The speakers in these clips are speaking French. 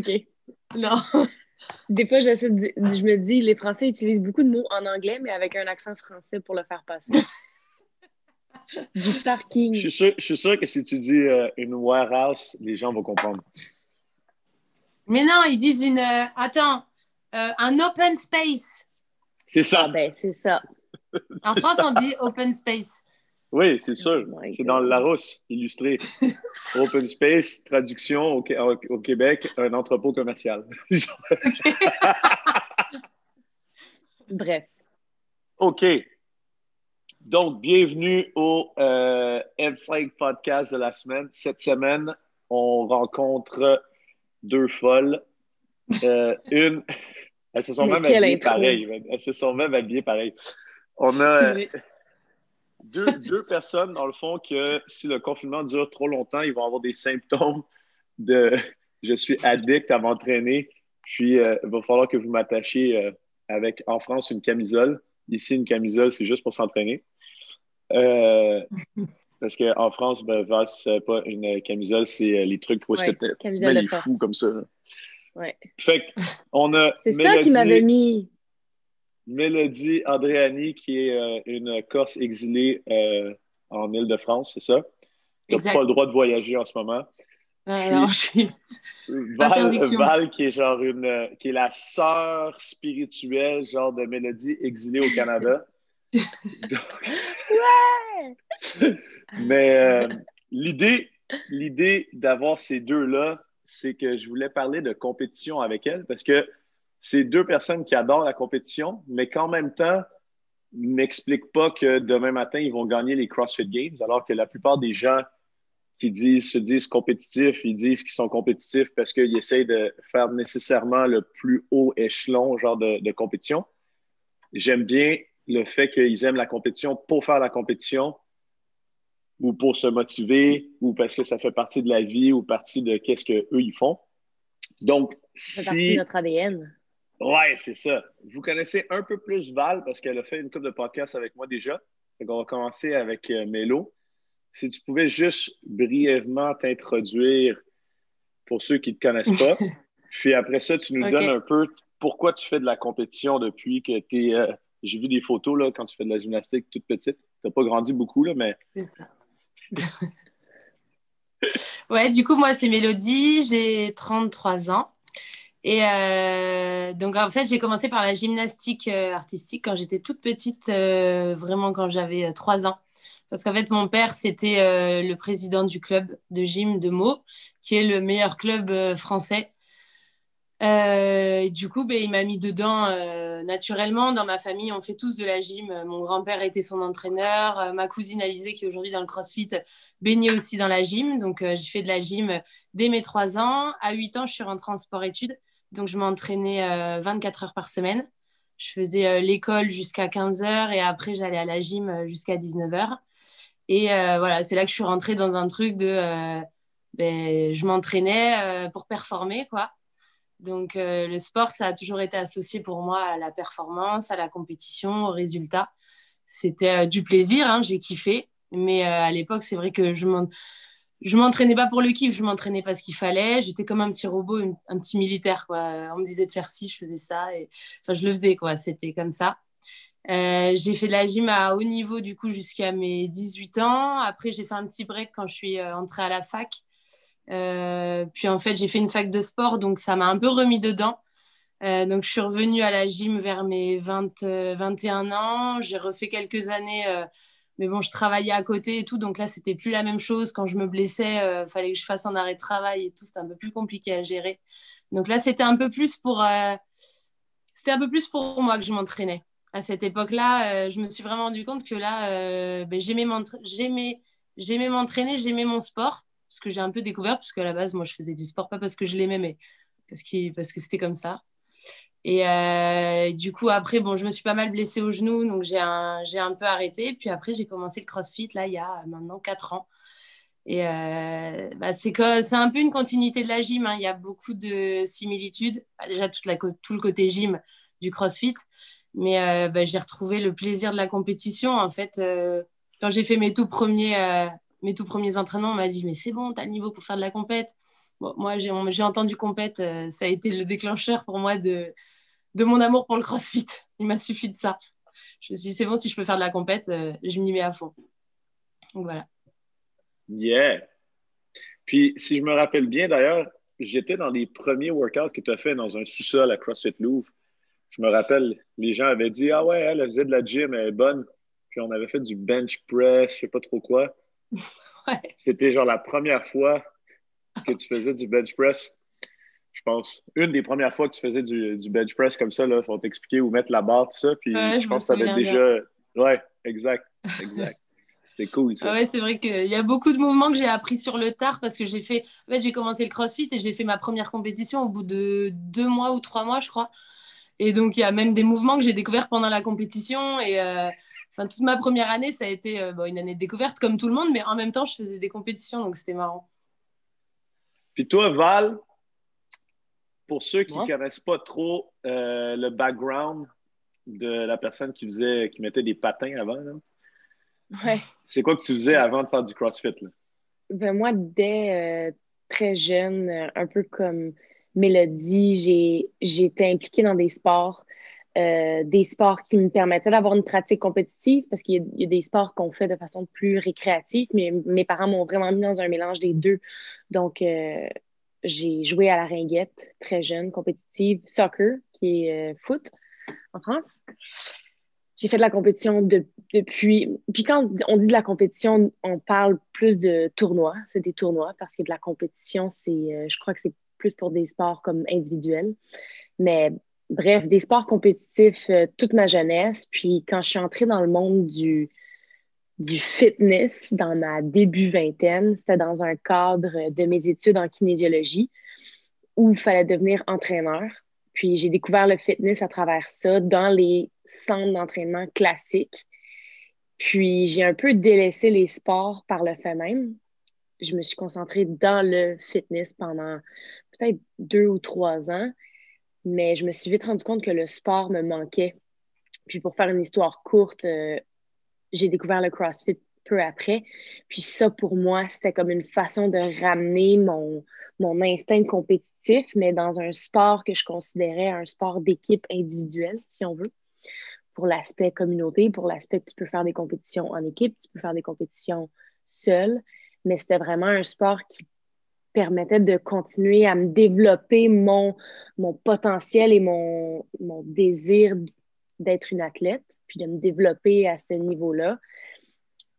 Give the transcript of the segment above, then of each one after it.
OK. Non. Des fois, j'essaie de- je me dis, les Français utilisent beaucoup de mots en anglais, mais avec un accent français pour le faire passer. du Je parking. suis sûr, je suis sûr que si tu dis euh, une warehouse, les gens vont comprendre. Mais non, ils disent une. euh, attends, euh, un open space. C'est Ah ça. ben, c'est ça. En France, on dit open space. Oui, c'est sûr. Oh c'est dans le Larousse, illustré. Open Space, traduction au, au- au Québec, un entrepôt commercial. Bref. OK. Donc, bienvenue au euh, M5 podcast de la semaine. Cette semaine, on rencontre deux folles. Euh, une, elles se sont Mais même habillées pareil. Elles se sont même habillées pareil. On a. deux, deux personnes, dans le fond, que si le confinement dure trop longtemps, ils vont avoir des symptômes de je suis addict à m'entraîner. Puis, euh, il va falloir que vous m'attachiez euh, avec, en France, une camisole. Ici, une camisole, c'est juste pour s'entraîner. Euh, parce qu'en France, ben, savais pas, une camisole, c'est les trucs où Ouais, que tu mets les fous comme ça. Ouais. Fait que, on a C'est ça qui m'avait mis. Mélodie Andréani, qui est euh, une Corse exilée euh, en Île-de-France, c'est ça? Tu n'as pas le droit de voyager en ce moment. Ouais, non, je suis- Val, qui est genre une, qui est la sœur spirituelle, genre de Mélodie exilée au Canada. Ouais! Mais euh, l'idée, l'idée d'avoir ces deux-là, c'est que je voulais parler de compétition avec elles parce que c'est deux personnes qui adorent la compétition, mais qu'en même temps, m'expliquent pas que demain matin, ils vont gagner les CrossFit Games, alors que la plupart des gens qui disent, se disent compétitifs, ils disent qu'ils sont compétitifs parce qu'ils essayent de faire nécessairement le plus haut échelon, genre de, de compétition. J'aime bien le fait qu'ils aiment la compétition pour faire la compétition ou pour se motiver ou parce que ça fait partie de la vie ou partie de qu'est-ce qu'eux ils font. Donc, Ça fait partie de si... notre ADN. Ouais, c'est ça. Vous connaissez un peu plus Val parce qu'elle a fait une couple de podcasts avec moi déjà. Donc, on va commencer avec euh, Mélo. Si tu pouvais juste brièvement t'introduire pour ceux qui ne te connaissent pas. Puis après ça, tu nous donnes un peu pourquoi tu fais de la compétition depuis que tu es. J'ai vu des photos là, quand tu fais de la gymnastique toute petite. Tu n'as pas grandi beaucoup, là, mais C'est ça. ouais, du coup, moi, c'est Mélodie, j'ai 33 ans. Et euh, donc, en fait, j'ai commencé par la gymnastique euh, artistique quand j'étais toute petite, euh, vraiment quand j'avais euh, 3 ans. Parce qu'en fait, mon père, c'était le président du club de gym de Meaux, qui est le meilleur club français. Et du coup, ben, il m'a mis dedans naturellement. Dans ma famille, on fait tous de la gym. Mon grand-père était son entraîneur. Ma cousine Alizée, qui est aujourd'hui dans le CrossFit, baignait aussi dans la gym. Donc, j'ai fait de la gym dès mes 3 ans. À 8 ans, je suis rentrée en sport-études. Donc, je m'entraînais euh, 24 heures par semaine. Je faisais euh, l'école jusqu'à 15 heures et après, j'allais à la gym euh, jusqu'à 19 heures. Et euh, voilà, c'est là que je suis rentrée dans un truc de. euh, ben, je m'entraînais euh, pour performer, quoi. Donc, euh, le sport, ça a toujours été associé pour moi à la performance, à la compétition, au résultat. C'était euh, du plaisir, hein, j'ai kiffé. Mais euh, à l'époque, c'est vrai que je je m'entraînais pas pour le kiff, je m'entraînais parce qu'il fallait. J'étais comme un petit robot, un petit militaire, quoi. On me disait de faire ci, je faisais ça. Enfin, je le faisais, quoi. C'était comme ça. Euh, j'ai fait de la gym à haut niveau, du coup, jusqu'à mes 18 ans. Après, j'ai fait un petit break quand je suis euh, entrée à la fac. Euh, puis en fait, j'ai fait une fac de sport, donc ça m'a un peu remis dedans. Euh, donc je suis revenue à la gym vers mes 20, euh, 21 ans. J'ai refait quelques années, mais bon, je travaillais à côté et tout, donc là, c'était plus la même chose. Quand je me blessais, il fallait que je fasse un arrêt de travail et tout, c'était un peu plus compliqué à gérer. Donc là, c'était un peu plus pour, euh, c'était un peu plus pour moi que je m'entraînais. À cette époque-là, euh, je me suis vraiment rendu compte que là, euh, ben, j'aimais m'entra- j'aimais j'aimais m'entraîner, j'aimais mon sport ce que j'ai un peu découvert, parce qu'à la base, moi, je faisais du sport, pas parce que je l'aimais, mais parce, parce que c'était comme ça. Et euh, du coup, après, bon, je me suis pas mal blessée au genou, donc j'ai un, un peu arrêté. Puis après, j'ai commencé le crossfit, là, il y a maintenant 4 ans. Et euh, bah, c'est, un peu une continuité de la gym. hein. Il y a beaucoup de similitudes. Bah, déjà, tout le côté gym du crossfit. Mais euh, bah, j'ai retrouvé le plaisir de la compétition. En fait, euh, quand j'ai fait mes tout premiers, mes tout premiers entraînements, on m'a dit Mais c'est bon, tu as le niveau pour faire de la compète. moi, j'ai entendu compète, ça a été le déclencheur pour moi de, de mon amour pour le crossfit. Il m'a suffi de ça. Je me suis dit, c'est bon, si je peux faire de la compète, euh, je m'y mets à fond. Donc voilà. Yeah. Puis, si je me rappelle bien, d'ailleurs, j'étais dans les premiers workouts que tu as fait dans un sous-sol à CrossFit Louvre. Je me rappelle, les gens avaient dit Ah ouais, elle, faisait de la gym, elle est bonne. Puis on avait fait du bench press, je sais pas trop quoi. C'était genre la première fois que tu faisais du bench press. Je pense. Une des premières fois que tu faisais du, bench press comme ça, il faut t'expliquer où mettre la barre, tout ça. Puis je, pense que ça avait déjà. Ouais, exact. Exact. C'était cool, ça. ouais, c'est vrai qu'il y a beaucoup de mouvements que j'ai appris sur le tard parce que j'ai fait. En fait, j'ai commencé le crossfit et j'ai fait ma première compétition au bout de deux mois ou trois mois, je crois. Et donc, il y a même des mouvements que j'ai découverts pendant la compétition. Et euh, enfin, toute ma première année, ça a été euh, une année de découverte comme tout le monde, mais en même temps, je faisais des compétitions, donc c'était marrant. Puis toi, Val, pour ceux qui ne connaissent pas trop euh, le background de la personne qui faisait, qui mettait des patins avant, c'est quoi que tu faisais avant de faire du CrossFit? Ben, moi, dès très jeune, un peu comme Mélodie, j'ai été impliquée dans des sports, euh, des sports qui me permettaient d'avoir une pratique compétitive parce qu'il y, a des sports qu'on fait de façon plus récréative, mais mes parents m'ont vraiment mis dans un mélange des deux. Donc, euh, j'ai joué à la ringuette très jeune, compétitive, soccer, qui est euh, foot en France. J'ai fait de la compétition depuis. Puis quand on dit de la compétition, on parle plus de tournois. C'est des tournois parce que de la compétition, c'est, je crois que c'est plus pour des sports comme individuels. Mais bref, des sports compétitifs euh, toute ma jeunesse. Puis quand je suis entrée dans le monde du, du fitness dans ma début vingtaine, c'était dans un cadre de mes études en kinésiologie où il fallait devenir entraîneur. Puis j'ai découvert le fitness à travers ça dans les centres d'entraînement classiques. Puis j'ai un peu délaissé les sports par le fait même. Je me suis concentrée dans le fitness pendant peut-être deux ou trois ans, mais je me suis vite rendu compte que le sport me manquait. Puis pour faire une histoire courte, euh, j'ai découvert le CrossFit peu après. Puis ça, pour moi, c'était comme une façon de ramener mon, mon instinct compétitif, mais dans un sport que je considérais un sport d'équipe individuelle, si on veut, pour l'aspect communauté, pour l'aspect que tu peux faire des compétitions en équipe, tu peux faire des compétitions seul, mais c'était vraiment un sport qui permettait de continuer à me développer mon, mon potentiel et mon, mon désir d'être une athlète, puis de me développer à ce niveau-là,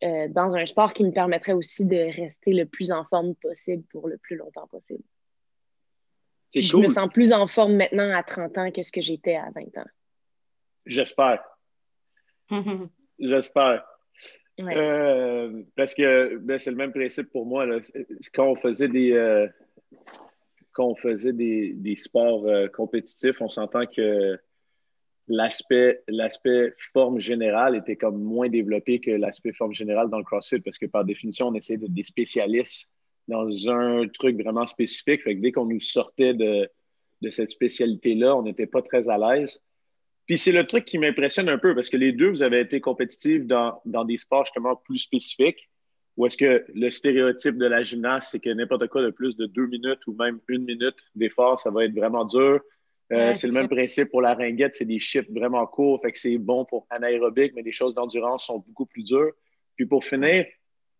euh, dans un sport qui me permettrait aussi de rester le plus en forme possible pour le plus longtemps possible. Cool. Je me sens plus en forme maintenant à 30 ans que ce que j'étais à 20 ans. J'espère. J'espère. Euh, parce que ben, c'est le même principe pour moi. Quand on faisait des, euh, quand on faisait des, des sports euh, compétitifs, on s'entend que l'aspect, l'aspect forme générale était comme moins développé que l'aspect forme générale dans le CrossFit parce que par définition, on essayait d'être des spécialistes dans un truc vraiment spécifique. Fait que dès qu'on nous sortait de, de cette spécialité-là, on n'était pas très à l'aise. Puis c'est le truc qui m'impressionne un peu parce que les deux, vous avez été compétitifs dans, dans des sports justement plus spécifiques. Ou est-ce que le stéréotype de la gymnaste, c'est que n'importe quoi de plus de deux minutes ou même une minute d'effort, ça va être vraiment dur. Euh, c'est le même principe pour la ringuette, c'est des chiffres vraiment courts, fait que c'est bon pour anaérobique, mais les choses d'endurance sont beaucoup plus dures. Puis pour finir,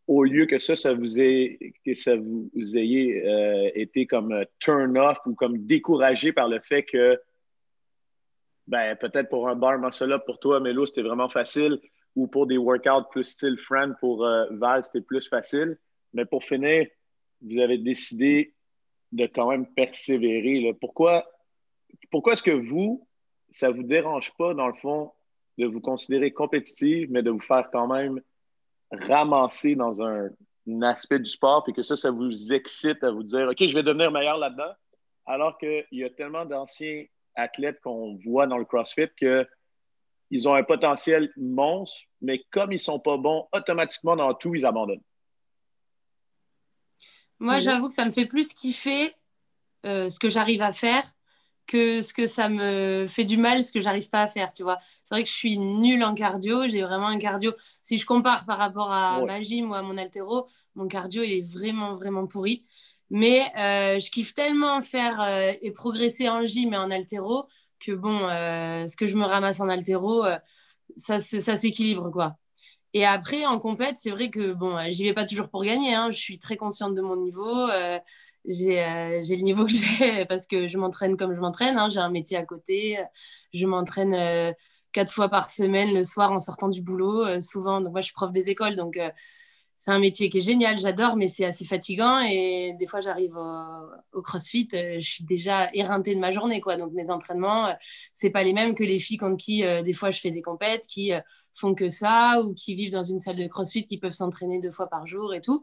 au lieu que ça, ça vous ait, que ça vous ayez euh, été comme turn off ou comme découragé par le fait que ben, peut-être pour un bar muscle pour toi, Mélo, c'était vraiment facile. Ou pour des workouts plus style friend pour euh, Val, c'était plus facile. Mais pour finir, vous avez décidé de quand même persévérer. Pourquoi, pourquoi est-ce que vous, ça ne vous dérange pas, dans le fond, de vous considérer compétitive, mais de vous faire quand même ramasser dans un, un aspect du sport, puis que ça, ça vous excite à vous dire, OK, je vais devenir meilleur là-dedans, alors qu'il y a tellement d'anciens athlètes qu'on voit dans le CrossFit qu'ils ont un potentiel monstre, mais comme ils ne sont pas bons, automatiquement dans tout, ils abandonnent. Moi, j'avoue que ça me fait plus kiffer euh, ce que j'arrive à faire que ce que ça me fait du mal, ce que j'arrive pas à faire, tu vois. C'est vrai que je suis nulle en cardio, j'ai vraiment un cardio. Si je compare par rapport à ma gym ou à mon altéro, mon cardio est vraiment, vraiment pourri. Mais je kiffe tellement faire et progresser en gym et en altéro que bon, ce que je me ramasse en altéro, ça, ça s'équilibre, quoi. Et après, en compète, c'est vrai que bon, j'y vais pas toujours pour gagner. Hein. Je suis très consciente de mon niveau. J'ai le niveau que j'ai parce que je m'entraîne comme je m'entraîne. Hein. J'ai un métier à côté. Je m'entraîne quatre fois par semaine le soir en sortant du boulot, euh, souvent. Moi, je suis prof des écoles, donc euh, c'est un métier qui est génial, j'adore, mais c'est assez fatigant. Et des fois, j'arrive au, CrossFit, euh, je suis déjà éreintée de ma journée, quoi. Donc, mes entraînements, c'est pas les mêmes que les filles contre qui, des fois, je fais des compètes, qui font que ça, ou qui vivent dans une salle de CrossFit, qui peuvent s'entraîner deux fois par jour et tout.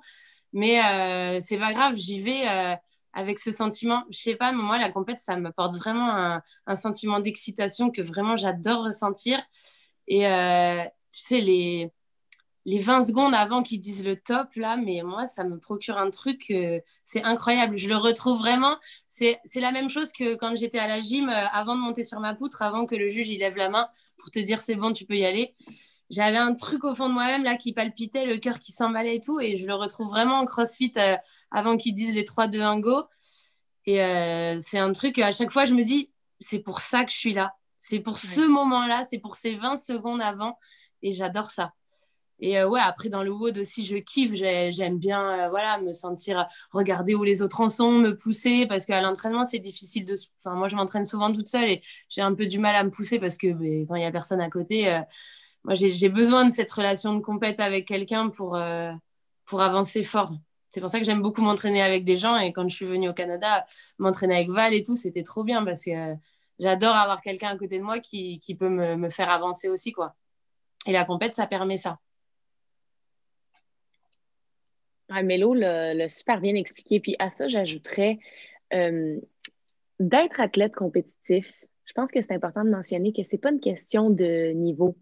Mais c'est pas grave, j'y vais avec ce sentiment. Je sais pas, moi, la compète, ça m'apporte vraiment un, sentiment d'excitation que vraiment j'adore ressentir. Et euh, tu sais, les, les 20 secondes avant qu'ils disent le top, là, mais moi, ça me procure un truc, euh, c'est incroyable. Je le retrouve vraiment. C'est la même chose que quand j'étais à la gym, euh, avant de monter sur ma poutre, avant que le juge il lève la main pour te dire c'est bon, tu peux y aller j'avais un truc au fond de moi-même là qui palpitait, le cœur qui s'emballait et tout. Et je le retrouve vraiment en crossfit euh, avant qu'ils disent les 3, 2, 1, go. Et euh, c'est un truc, à chaque fois, je me dis, c'est pour ça que je suis là. C'est pour ce moment-là, c'est pour ces 20 secondes avant. Et j'adore ça. Et euh, ouais, après, dans le WOD aussi, je kiffe. J'aime bien voilà, me sentir, regarder où les autres en sont, me pousser. Parce qu'à l'entraînement, c'est difficile de. Enfin, moi, je m'entraîne souvent toute seule et j'ai un peu du mal à me pousser parce que ben, quand il n'y a personne à côté moi, j'ai besoin de cette relation de compète avec quelqu'un pour, euh, pour avancer fort. C'est pour ça que j'aime beaucoup m'entraîner avec des gens. Et quand je suis venue au Canada, m'entraîner avec Val et tout, c'était trop bien parce que j'adore avoir quelqu'un à côté de moi qui, qui peut me, me, faire avancer aussi. quoi. Et la compète, ça permet ça. Ah, Mélo l'a super bien expliqué. Puis à ça, j'ajouterais euh, d'être athlète compétitif. Je pense que c'est important de mentionner que ce n'est pas une question de niveau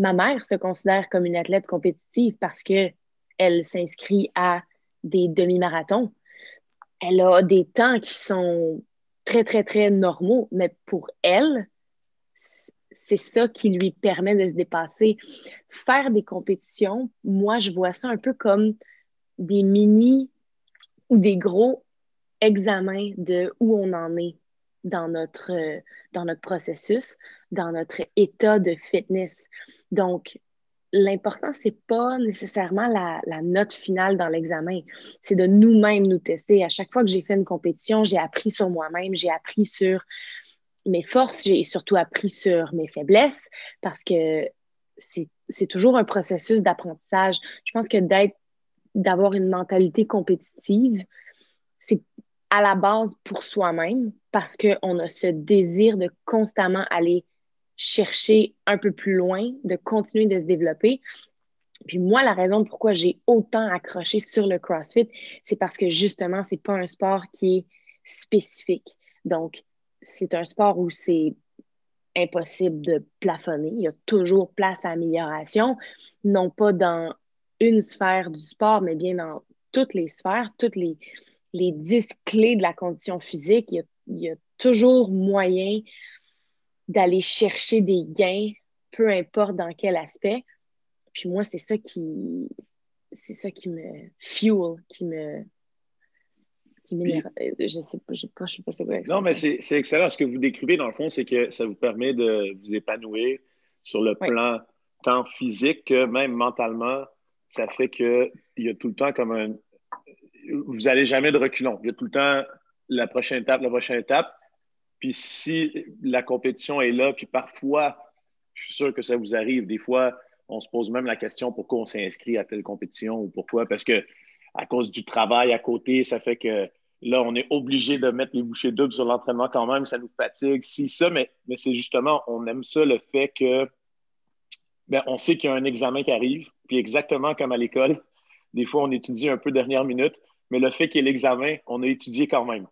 ma mère se considère comme une athlète compétitive parce que elle s'inscrit à des demi-marathons. Elle a des temps qui sont très, très, très normaux, mais pour elle, c'est ça qui lui permet de se dépasser. Faire des compétitions, moi, je vois ça un peu comme des mini ou des gros examens de où on en est dans notre, dans notre processus, dans notre état de fitness. Donc, l'important, c'est pas nécessairement la, note finale dans l'examen. C'est de nous-mêmes nous tester. À chaque fois que j'ai fait une compétition, j'ai appris sur moi-même, j'ai appris sur mes forces, j'ai surtout appris sur mes faiblesses parce que c'est toujours un processus d'apprentissage. Je pense que d'être, d'avoir une mentalité compétitive, c'est à la base pour soi-même parce qu'on a ce désir de constamment aller chercher un peu plus loin, de continuer de se développer. Puis moi, la raison pourquoi j'ai autant accroché sur le CrossFit, c'est parce que justement, c'est pas un sport qui est spécifique. Donc, c'est un sport où c'est impossible de plafonner. Il y a toujours place à amélioration, non pas dans une sphère du sport, mais bien dans toutes les sphères, toutes les, les dix clés de la condition physique. Il y a toujours moyen d'aller chercher des gains, peu importe dans quel aspect. Puis moi, c'est ça qui c'est ça qui me fuel, qui me qui m'énerve. Euh, je sais pas, je sais pas, je sais pas c'est quoi. Non, mais c'est excellent. Ce que vous décrivez, dans le fond, c'est que ça vous permet de vous épanouir sur le plan tant physique que même mentalement. Ça fait qu'il y a tout le temps comme un. Vous n'allez jamais de reculons. Il y a tout le temps la prochaine étape, la prochaine étape. Puis si la compétition est là, puis parfois, je suis sûr que ça vous arrive, des fois, on se pose même la question pourquoi on s'inscrit à telle compétition ou pourquoi, parce que à cause du travail à côté, ça fait que là, on est obligé de mettre les bouchées doubles sur l'entraînement quand même, ça nous fatigue, si, ça, mais, mais c'est justement, on aime ça, le fait que, ben, on sait qu'il y a un examen qui arrive, puis exactement comme à l'école, des fois, on étudie un peu dernière minute, mais le fait qu'il y ait l'examen, on a étudié quand même.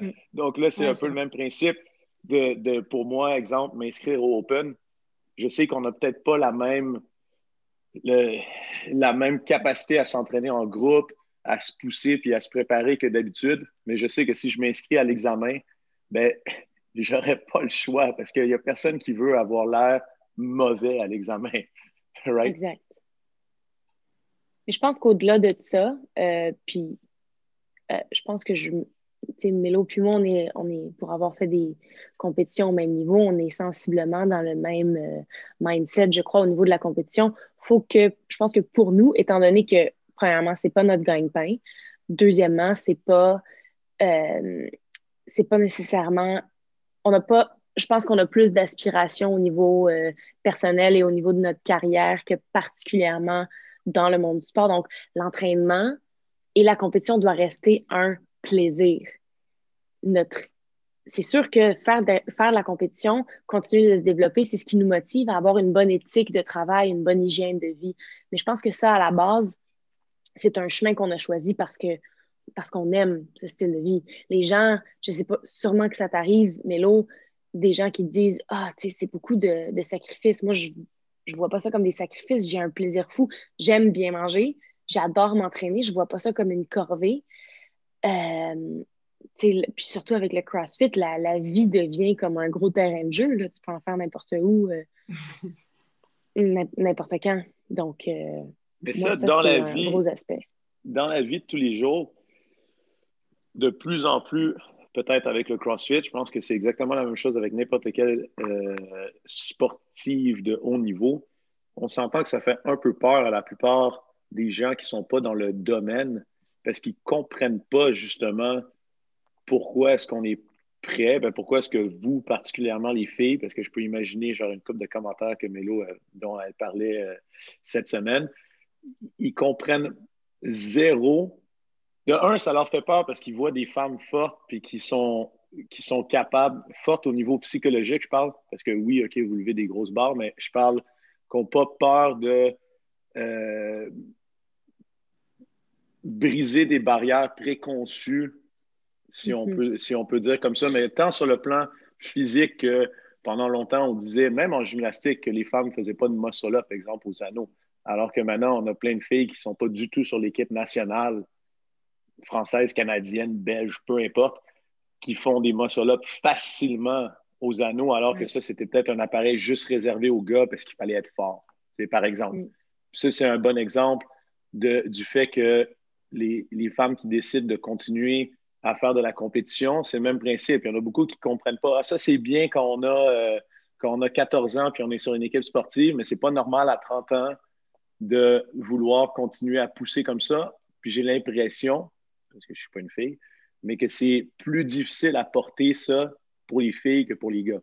Mm. Donc là, c'est un peu le même principe de, pour moi, exemple, m'inscrire au Open. Je sais qu'on n'a peut-être pas la même, la même capacité à s'entraîner en groupe, à se pousser puis à se préparer que d'habitude, mais je sais que si je m'inscris à l'examen, ben, j'aurais pas le choix parce qu'il n'y a personne qui veut avoir l'air mauvais à l'examen. Exact. je pense qu'au-delà de ça, euh, puis je pense que je, Mélo puis moi, on est, on est, pour avoir fait des compétitions au même niveau, on est sensiblement dans le même euh, mindset, je crois, au niveau de la compétition. Faut que, je pense que pour nous, étant donné que, premièrement, c'est pas notre gagne-pain, deuxièmement, c'est pas, euh, pas nécessairement, on n'a pas, je pense qu'on a plus d'aspiration au niveau euh, personnel et au niveau de notre carrière que particulièrement dans le monde du sport. Donc, l'entraînement et la compétition doivent rester un plaisir. Notre... C'est sûr que faire, de, la compétition, continuer de se développer, c'est ce qui nous motive à avoir une bonne éthique de travail, une bonne hygiène de vie. Mais je pense que ça, à la base, c'est un chemin qu'on a choisi parce que parce qu'on aime ce style de vie. Les gens, je sais pas, sûrement que ça t'arrive, mais l'eau, des gens qui disent Ah, tu sais, c'est beaucoup de, de, sacrifices. Moi, je ne vois pas ça comme des sacrifices. J'ai un plaisir fou. J'aime bien manger. J'adore m'entraîner. Je ne vois pas ça comme une corvée. Euh, puis surtout avec le CrossFit, la, la, vie devient comme un gros terrain de jeu. Là. Tu peux en faire n'importe où, euh, n'importe quand. Donc, euh, Mais ça, dans la vie, gros aspect. Dans la vie de tous les jours, de plus en plus, peut-être avec le CrossFit, je pense que c'est exactement la même chose avec n'importe quel euh, sportif de haut niveau. On s'entend que ça fait un peu peur à la plupart des gens qui ne sont pas dans le domaine parce qu'ils ne comprennent pas justement pourquoi est-ce qu'on est prêt, ben pourquoi est-ce que vous, particulièrement les filles, parce que je peux imaginer genre une couple de commentaires que Mélo, euh, dont elle parlait euh, cette semaine, ils comprennent zéro. De un, ça leur fait peur parce qu'ils voient des femmes fortes puis qui sont, qui sont capables, fortes au niveau psychologique, je parle, parce que oui, OK, vous levez des grosses barres, mais je parle qu'on n'ont pas peur de euh, briser des barrières préconçues, si, on mm-hmm. peut, si on peut dire comme ça, mais tant sur le plan physique que pendant longtemps, on disait, même en gymnastique, que les femmes ne faisaient pas de muscle-up, par exemple, aux anneaux. Alors que maintenant, on a plein de filles qui ne sont pas du tout sur l'équipe nationale, française, canadienne, belge, peu importe, qui font des muscle-up facilement aux anneaux, alors que ça, c'était peut-être un appareil juste réservé aux gars parce qu'il fallait être fort. C'est par exemple. Mm. Ça, c'est un bon exemple de, du fait que les, femmes qui décident de continuer à faire de la compétition, c'est le même principe. Il y en a beaucoup qui ne comprennent pas. Ah, ça, c'est bien quand on, a, euh, quand on a 14 ans puis on est sur une équipe sportive, mais ce n'est pas normal à 30 ans de vouloir continuer à pousser comme ça. Puis j'ai l'impression, parce que je ne suis pas une fille, mais que c'est plus difficile à porter ça pour les filles que pour les gars.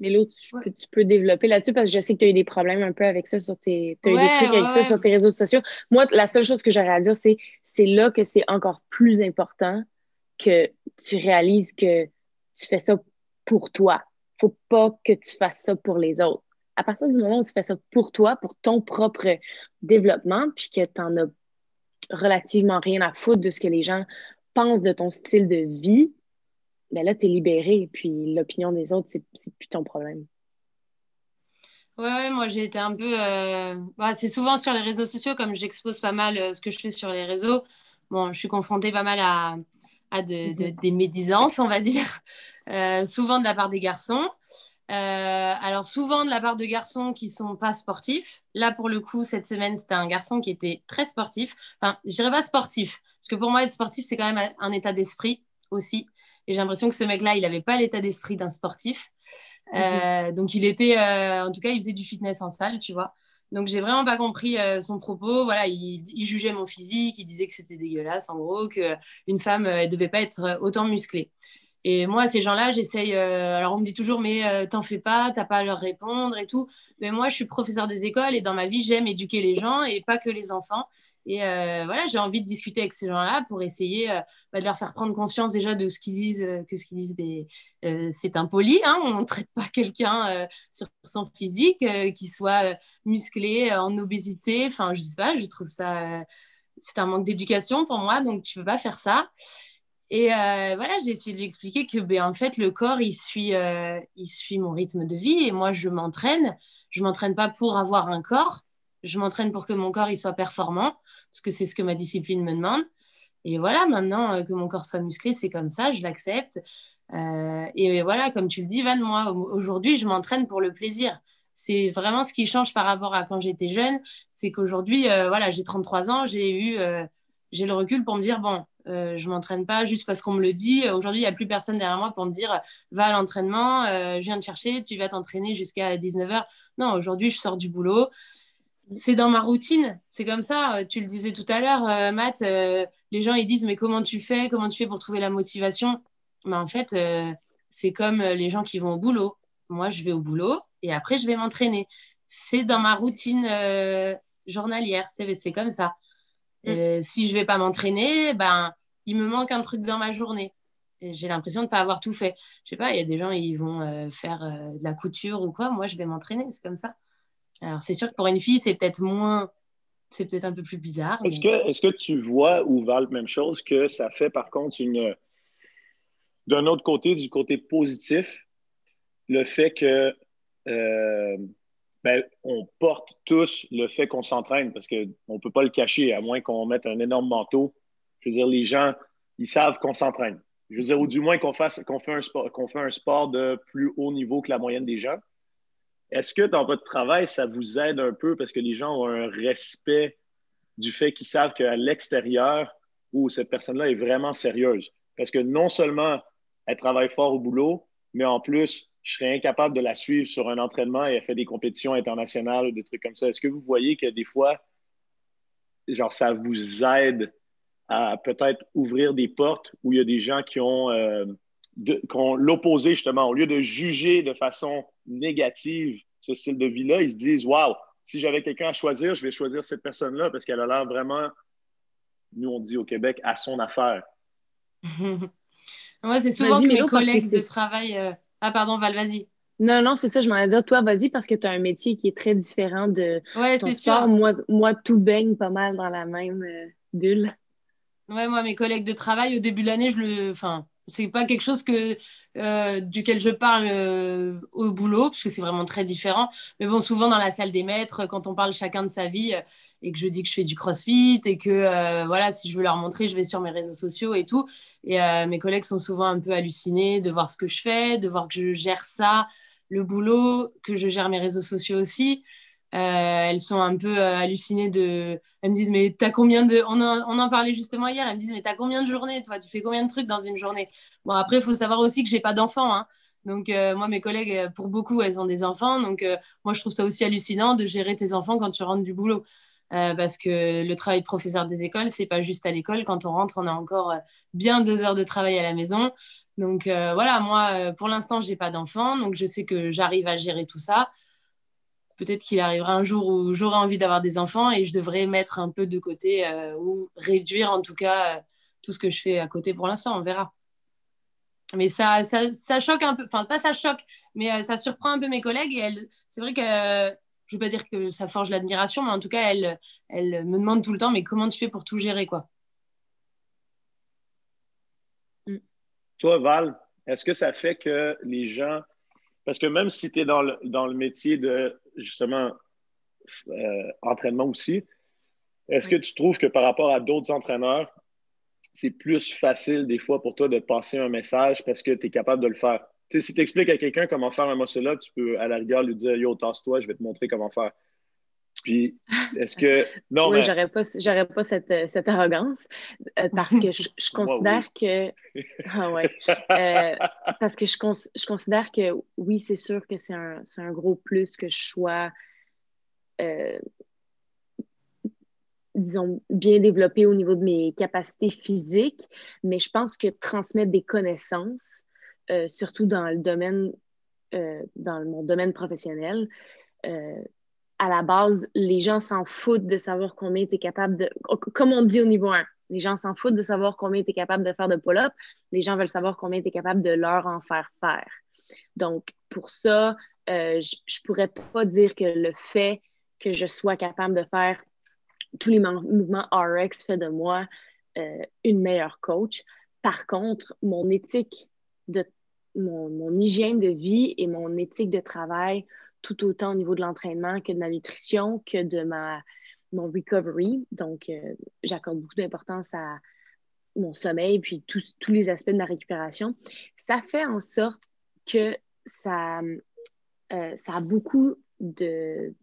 Mais l'autre, tu, peux développer là-dessus parce que je sais que tu as eu des problèmes un peu avec ça sur tes. Tu as eu des trucs avec ça sur tes réseaux sociaux. Moi, la seule chose que j'aurais à dire, c'est c'est là que c'est encore plus important que tu réalises que tu fais ça pour toi. Faut pas que tu fasses ça pour les autres. À partir du moment où tu fais ça pour toi, pour ton propre développement, puis que tu n'en as relativement rien à foutre de ce que les gens pensent de ton style de vie, mais là, tu es libéré, puis l'opinion des autres, c'est plus ton problème. Ouais, moi j'ai été un peu. Euh, bah, c'est souvent sur les réseaux sociaux, comme j'expose pas mal euh, ce que je fais sur les réseaux. Bon, je suis confrontée pas mal à, à de, mhm. des médisances, on va dire, euh, souvent de la part des garçons. alors souvent de la part de garçons qui sont pas sportifs. Là pour le coup cette semaine c'était un garçon qui était très sportif. Enfin je dirais pas sportif parce que pour moi être sportif c'est quand même un état d'esprit aussi. Et j'ai l'impression que ce mec-là, il n'avait pas l'état d'esprit d'un sportif. Mhm. Euh, donc, il était, euh, en tout cas, il faisait du fitness en salle, tu vois. Donc, j'ai vraiment pas compris euh, son propos. Voilà, il, jugeait mon physique, il disait que c'était dégueulasse, en gros, qu'une femme ne devait pas être autant musclée. Et moi, ces gens-là, j'essaye. alors, on me dit toujours, mais t'en fais pas, t'as pas à leur répondre et tout. Mais moi, je suis professeur des écoles et dans ma vie, j'aime éduquer les gens et pas que les enfants. Et euh, voilà, j'ai envie de discuter avec ces gens-là pour essayer euh, bah, de leur faire prendre conscience déjà de ce qu'ils disent, euh, que ce qu'ils disent, c'est impoli. Hein, on ne traite pas quelqu'un sur son physique, qui soit musclé, en obésité. Enfin, je sais pas, je trouve ça, c'est un manque d'éducation pour moi, donc tu peux pas faire ça. Et voilà, j'ai essayé de lui expliquer que, ben, en fait, le corps, il suit, il suit mon rythme de vie et moi, je m'entraîne. Je m'entraîne pas pour avoir un corps je m'entraîne pour que mon corps il soit performant, parce que c'est ce que ma discipline me demande. Et voilà, maintenant euh, que mon corps soit musclé, c'est comme ça, je l'accepte. Euh, et voilà, comme tu le dis, Van, moi, aujourd'hui, je m'entraîne pour le plaisir. C'est vraiment ce qui change par rapport à quand j'étais jeune. C'est qu'aujourd'hui, euh, voilà, j'ai 33 ans, j'ai eu j'ai le recul pour me dire, bon, euh, je m'entraîne pas juste parce qu'on me le dit. Aujourd'hui, il n'y a plus personne derrière moi pour me dire, va à l'entraînement, je viens te chercher, tu vas t'entraîner jusqu'à 19h. Non, aujourd'hui, je sors du boulot. C'est dans ma routine, c'est comme ça. Tu le disais tout à l'heure, Matt, les gens ils disent mais comment tu fais, comment tu fais pour trouver la motivation? Mais en fait, c'est comme les gens qui vont au boulot. Moi, je vais au boulot et après je vais m'entraîner. C'est dans ma routine journalière, c'est comme ça. Mm. Euh, si je vais pas m'entraîner, ben, il me manque un truc dans ma journée. J'ai l'impression de ne pas avoir tout fait. Je sais pas, il y a des gens, ils vont euh, faire euh, de la couture ou quoi. Moi, je vais m'entraîner, c'est comme ça. Alors, c'est sûr que pour une fille, c'est peut-être moins. C'est peut-être un peu plus bizarre. Est-ce que, est que tu vois ou Val, même chose, que ça fait par contre une. D'un autre côté, du côté positif, le fait que ben, on porte tous le fait qu'on s'entraîne parce qu'on ne peut pas le cacher, à moins qu'on mette un énorme manteau. Je veux dire, les gens, ils savent qu'on s'entraîne. Je veux dire, ou du moins qu'on fasse qu'on fait, un sport, qu'on fait un sport de plus haut niveau que la moyenne des gens. Est-ce que dans votre travail, ça vous aide un peu parce que les gens ont un respect du fait qu'ils savent qu'à l'extérieur, où cette personne-là est vraiment sérieuse? Parce que non seulement elle travaille fort au boulot, mais en plus, je serais incapable de la suivre sur un entraînement et elle fait des compétitions internationales ou des trucs comme ça. Est-ce que vous voyez que des fois, genre, ça vous aide à peut-être ouvrir des portes où il y a des gens qui ont, euh, l'opposé, justement, au lieu de juger de façon négative ce style de vie-là, ils se disent Waouh, si j'avais quelqu'un à choisir, je vais choisir cette personne-là parce qu'elle a l'air vraiment, nous on dit au Québec, à son affaire. Moi, c'est souvent que mes collègues de travail. Euh, ah, pardon, Val, vas-y. Non, non, c'est ça, je m'en ai dit. Toi, vas-y, parce que tu as un métier qui est très différent de ouais, ton sport. Sûr. Moi, moi, tout baigne pas mal dans la même euh, bulle. Ouais, moi, mes collègues de travail, au début de l'année, je le. Enfin, c'est pas quelque chose que, euh, duquel je parle euh, au boulot, parce que c'est vraiment très différent. Mais bon, souvent dans la salle des maîtres, quand on parle chacun de sa vie, et que je dis que je fais du crossfit et que euh, voilà, si je veux leur montrer, je vais sur mes réseaux sociaux et tout. Et euh, mes collègues sont souvent un peu hallucinés de voir ce que je fais, de voir que je gère ça, le boulot, que je gère mes réseaux sociaux aussi. Euh, elles sont un peu hallucinées de. Elles me disent, mais t'as combien de. On en, on en parlait justement hier. Elles me disent, mais t'as combien de journées, toi? Tu fais combien de trucs dans une journée? Bon, après, il faut savoir aussi que j'ai pas d'enfants. Hein. Donc, moi, mes collègues, pour beaucoup, elles ont des enfants. Donc, moi, je trouve ça aussi hallucinant de gérer tes enfants quand tu rentres du boulot. Euh, parce que le travail de professeur des écoles, c'est pas juste à l'école. Quand on rentre, on a encore euh, bien deux heures de travail à la maison. Donc euh, voilà, moi, pour l'instant, j'ai pas d'enfant, donc je sais que j'arrive à gérer tout ça. Peut-être qu'il arrivera un jour où j'aurai envie d'avoir des enfants et je devrais mettre un peu de côté ou réduire en tout cas tout ce que je fais à côté pour l'instant, on verra. Mais ça, ça, ça choque un peu, enfin pas ça choque, mais ça surprend un peu mes collègues et c'est vrai que je ne veux pas dire que ça forge l'admiration, mais en tout cas, elle, elle me demande tout le temps, mais comment tu fais pour tout gérer, quoi? Mm. Toi, Val, est-ce que ça fait que les gens, parce que même si tu es dans le, dans le métier de, justement, euh, entraînement aussi, est-ce que tu trouves que par rapport à d'autres entraîneurs, c'est plus facile des fois pour toi de passer un message parce que tu es capable de le faire? si tu expliques à quelqu'un comment faire un muscle-up, tu peux à la rigueur lui dire Yo, tasse-toi, je vais te montrer comment faire. Puis, est-ce que. Non, oui, mais... j'aurais pas, j'aurais pas cette, cette arrogance euh, parce que je, je considère que. Ah ouais. Euh, parce que je, je, considère que oui, c'est sûr que c'est un, un, gros plus que je sois. Euh, disons, bien développé au niveau de mes capacités physiques, mais je pense que transmettre des connaissances, euh, surtout dans le domaine, euh, dans mon domaine professionnel, euh, à la base, les gens s'en foutent de savoir combien tu es capable de. Comme on dit au niveau 1, les gens s'en foutent de savoir combien tu es capable de faire de pull-up. Les gens veulent savoir combien tu es capable de leur en faire faire. Donc, pour ça, je ne pourrais pas dire que le fait que je sois capable de faire tous les mouvements RX fait de moi une meilleure coach. Par contre, mon éthique de mon, hygiène de vie et mon éthique de travail, tout autant au niveau de l'entraînement que de ma nutrition, que de ma, mon recovery. Donc, euh, j'accorde beaucoup d'importance à mon sommeil, puis tous, les aspects de ma récupération. Ça fait en sorte que ça, euh, ça a beaucoup de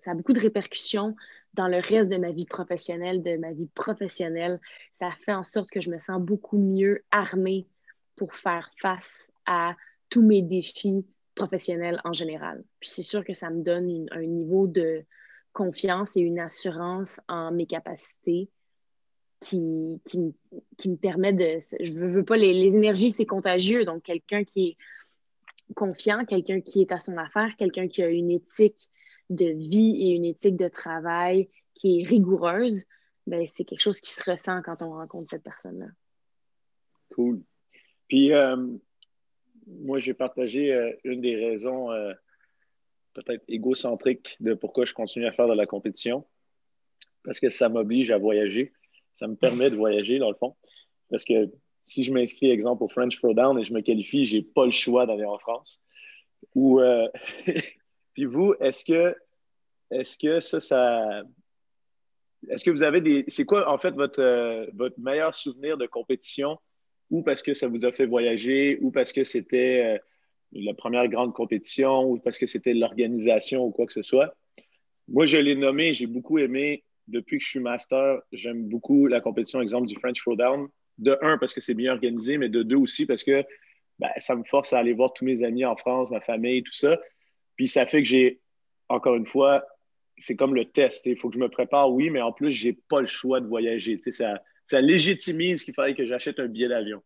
ça a beaucoup de répercussions dans le reste de ma vie professionnelle, de ma vie professionnelle, ça fait en sorte que je me sens beaucoup mieux armée pour faire face à tous mes défis professionnels en général. Puis c'est sûr que ça me donne un niveau de confiance et une assurance en mes capacités qui, qui, me permet de... Je veux, veux pas, les, les énergies, c'est contagieux. Donc, quelqu'un qui est confiant, quelqu'un qui est à son affaire, quelqu'un qui a une éthique de vie et une éthique de travail qui est rigoureuse, ben, c'est quelque chose qui se ressent quand on rencontre cette personne-là. Cool. Puis, euh, moi, j'ai partagé euh, une des raisons euh, peut-être égocentriques de pourquoi je continue à faire de la compétition. Parce que ça m'oblige à voyager. Ça me permet de voyager, dans le fond. Parce que si je m'inscris, exemple, au French Throwdown et je me qualifie, je n'ai pas le choix d'aller en France. Ou, puis vous, est-ce que, est-ce que ça, ça. Est-ce que vous avez des. C'est quoi, en fait, votre, votre meilleur souvenir de compétition ou parce que ça vous a fait voyager, ou parce que c'était euh, la première grande compétition, ou parce que c'était l'organisation ou quoi que ce soit. Moi, je l'ai nommé, j'ai beaucoup aimé, depuis que je suis master, j'aime beaucoup la compétition, exemple, du French Throwdown. De un, parce que c'est bien organisé, mais de deux aussi, parce que ben, ça me force à aller voir tous mes amis en France, ma famille, tout ça. Puis ça fait que j'ai, encore une fois, c'est comme le test. Il faut que je me prépare, oui, mais en plus, je n'ai pas le choix de voyager. Ça, ça légitimise qu'il fallait que j'achète un billet d'avion.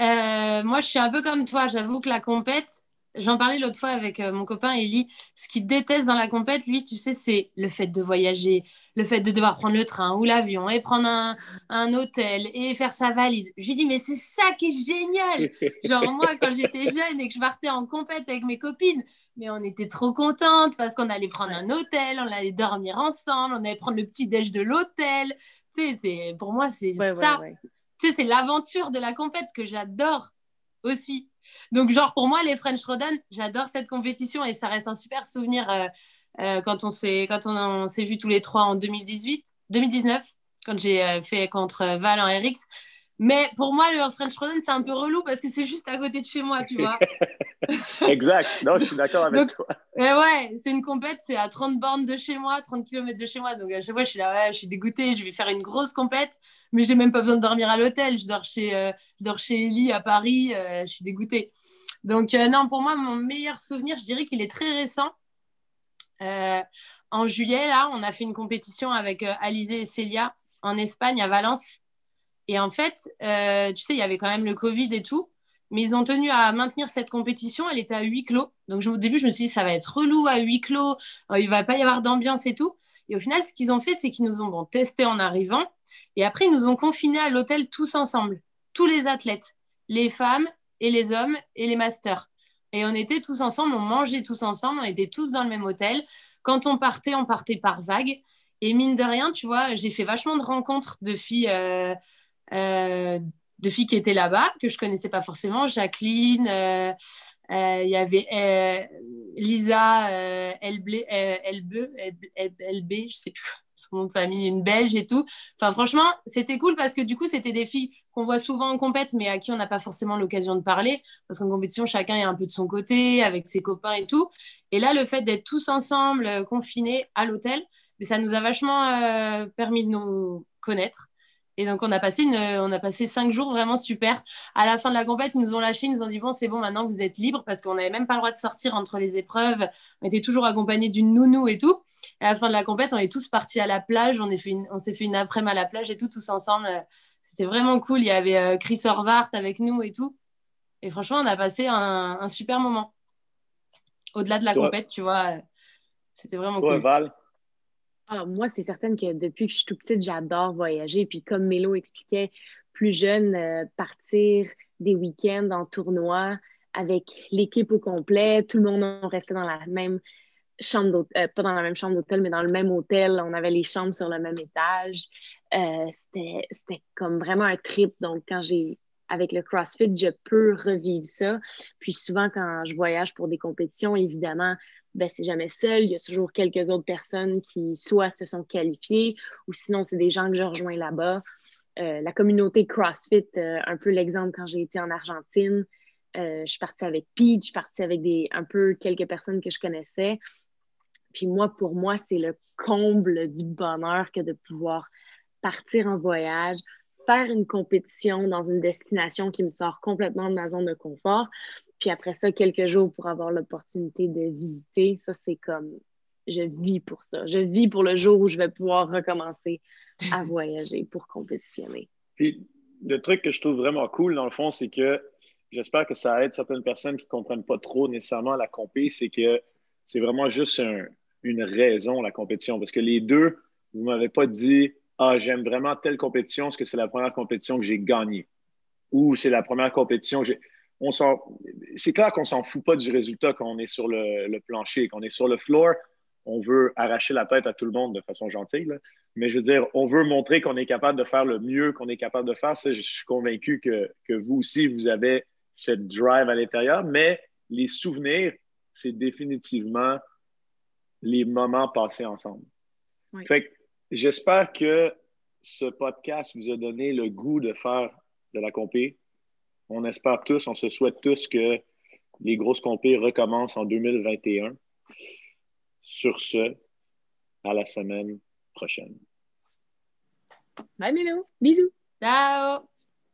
Euh, moi, je suis un peu comme toi. J'avoue que la compète, j'en parlais l'autre fois avec euh, mon copain Eli. Ce qu'il déteste dans la compète, lui, tu sais, c'est le fait de voyager, le fait de devoir prendre le train ou l'avion et prendre un, un, hôtel et faire sa valise. Je lui dis, mais c'est ça qui est génial. Genre, moi, quand j'étais jeune et que je partais en compète avec mes copines, mais on était trop contentes parce qu'on allait prendre un hôtel, on allait dormir ensemble, on allait prendre le petit déj de l'hôtel. Tu sais, pour moi, c'est ça. tu sais, c'est l'aventure de la compète que j'adore aussi. Donc, genre, pour moi, les French Rodden, j'adore cette compétition et ça reste un super souvenir euh, euh, quand on s'est vus tous les trois en 2018, 2019, quand j'ai euh, fait contre Val et Rix. Mais pour moi, le French Frozen, c'est un peu relou parce que c'est juste à côté de chez moi, tu vois. exact. Non, je suis d'accord avec toi. Mais ouais, c'est une compète, c'est à 30 bornes de chez moi, 30 km de chez moi. Donc à chaque fois, je suis là, ouais, je suis dégoûtée, je vais faire une grosse compète, mais j'ai même pas besoin de dormir à l'hôtel. Je dors chez, euh, je dors chez Ellie à Paris, euh, je suis dégoûtée. Donc euh, non, pour moi, mon meilleur souvenir, je dirais qu'il est très récent. en juillet, là, on a fait une compétition avec Alizé et Célia en Espagne, à Valence. Et en fait, euh, tu sais, il y avait quand même le Covid et tout, mais ils ont tenu à maintenir cette compétition. Elle était à huis clos. Donc au début, je me suis dit, ça va être relou à huis clos, euh, il va pas y avoir d'ambiance et tout. Et au final, ce qu'ils ont fait, c'est qu'ils nous ont testé en arrivant. Et après, ils nous ont confinés à l'hôtel tous ensemble, tous les athlètes, les femmes et les hommes et les masters. Et on était tous ensemble, on mangeait tous ensemble, on était tous dans le même hôtel. Quand on partait, on partait par vague. Et mine de rien, tu vois, j'ai fait vachement de rencontres de filles. Euh, de filles qui étaient là-bas, que je connaissais pas forcément. Jacqueline, euh, euh, il y avait Lisa Elbe, LB, je sais plus son nom de famille, une Belge et tout. Enfin, franchement, c'était cool parce que du coup, c'était des filles qu'on voit souvent en compète, mais à qui on n'a pas forcément l'occasion de parler. Parce qu'en compétition, chacun est un peu de son côté, avec ses copains et tout. Et là, le fait d'être tous ensemble, confinés à l'hôtel, ça nous a vachement permis de nous connaître. Et donc, on a, passé une, on a passé cinq jours vraiment super. À la fin de la compète, ils nous ont lâché, ils nous ont dit Bon, c'est bon, maintenant vous êtes libres parce qu'on n'avait même pas le droit de sortir entre les épreuves. On était toujours accompagnés d'une nounou et tout. Et à la fin de la compète, on est tous partis à la plage. On, on s'est fait une après-midi à la plage et tout, tous ensemble. C'était vraiment cool. Il y avait euh, Chris Horvath avec nous et tout. Et franchement, on a passé un, super moment. Au-delà de la compète, tu vois, c'était vraiment cool. Val, ah, moi, c'est certain que depuis que je suis toute petite, j'adore voyager. Puis comme Mélo expliquait, plus jeune, euh, partir des week-ends en tournoi avec l'équipe au complet, tout le monde restait dans la même chambre d'hôtel, euh, pas dans la même chambre d'hôtel, mais dans le même hôtel. On avait les chambres sur le même étage. Euh, c'était comme vraiment un trip. Donc, quand j'ai avec le CrossFit, je peux revivre ça. Puis souvent, quand je voyage pour des compétitions, évidemment, ben, c'est jamais seul. Il y a toujours quelques autres personnes qui soit se sont qualifiées ou sinon, c'est des gens que je rejoins là-bas. Euh, la communauté CrossFit, euh, un peu l'exemple quand j'ai été en Argentine. Euh, je suis partie avec Pete, je suis partie avec des, un peu quelques personnes que je connaissais. Puis moi, pour moi, c'est le comble du bonheur que de pouvoir partir en voyage, faire une compétition dans une destination qui me sort complètement de ma zone de confort. Puis après ça, quelques jours pour avoir l'opportunité de visiter, ça, c'est comme, je vis pour ça. Je vis pour le jour où je vais pouvoir recommencer à voyager pour compétitionner. Puis le truc que je trouve vraiment cool, dans le fond, c'est que j'espère que ça aide certaines personnes qui ne comprennent pas trop nécessairement la compé, c'est que c'est vraiment juste une raison, la compétition. Parce que les deux, vous ne m'avez pas dit Ah, j'aime vraiment telle compétition parce que c'est la première compétition que j'ai gagnée. Ou c'est la première compétition que j'ai. On c'est clair qu'on ne s'en fout pas du résultat quand on est sur le, plancher, quand on est sur le floor. On veut arracher la tête à tout le monde de façon gentille. Mais je veux dire, on veut montrer qu'on est capable de faire le mieux qu'on est capable de faire. Ça, je suis convaincu que, que vous aussi, vous avez cette drive à l'intérieur. Mais les souvenirs, c'est définitivement les moments passés ensemble. Fait j'espère que ce podcast vous a donné le goût de faire de la compé. On espère tous, on se souhaite tous que les grosses compés recommencent en 2021. Sur ce, à la semaine prochaine. Bye Milo, bisous. Ciao.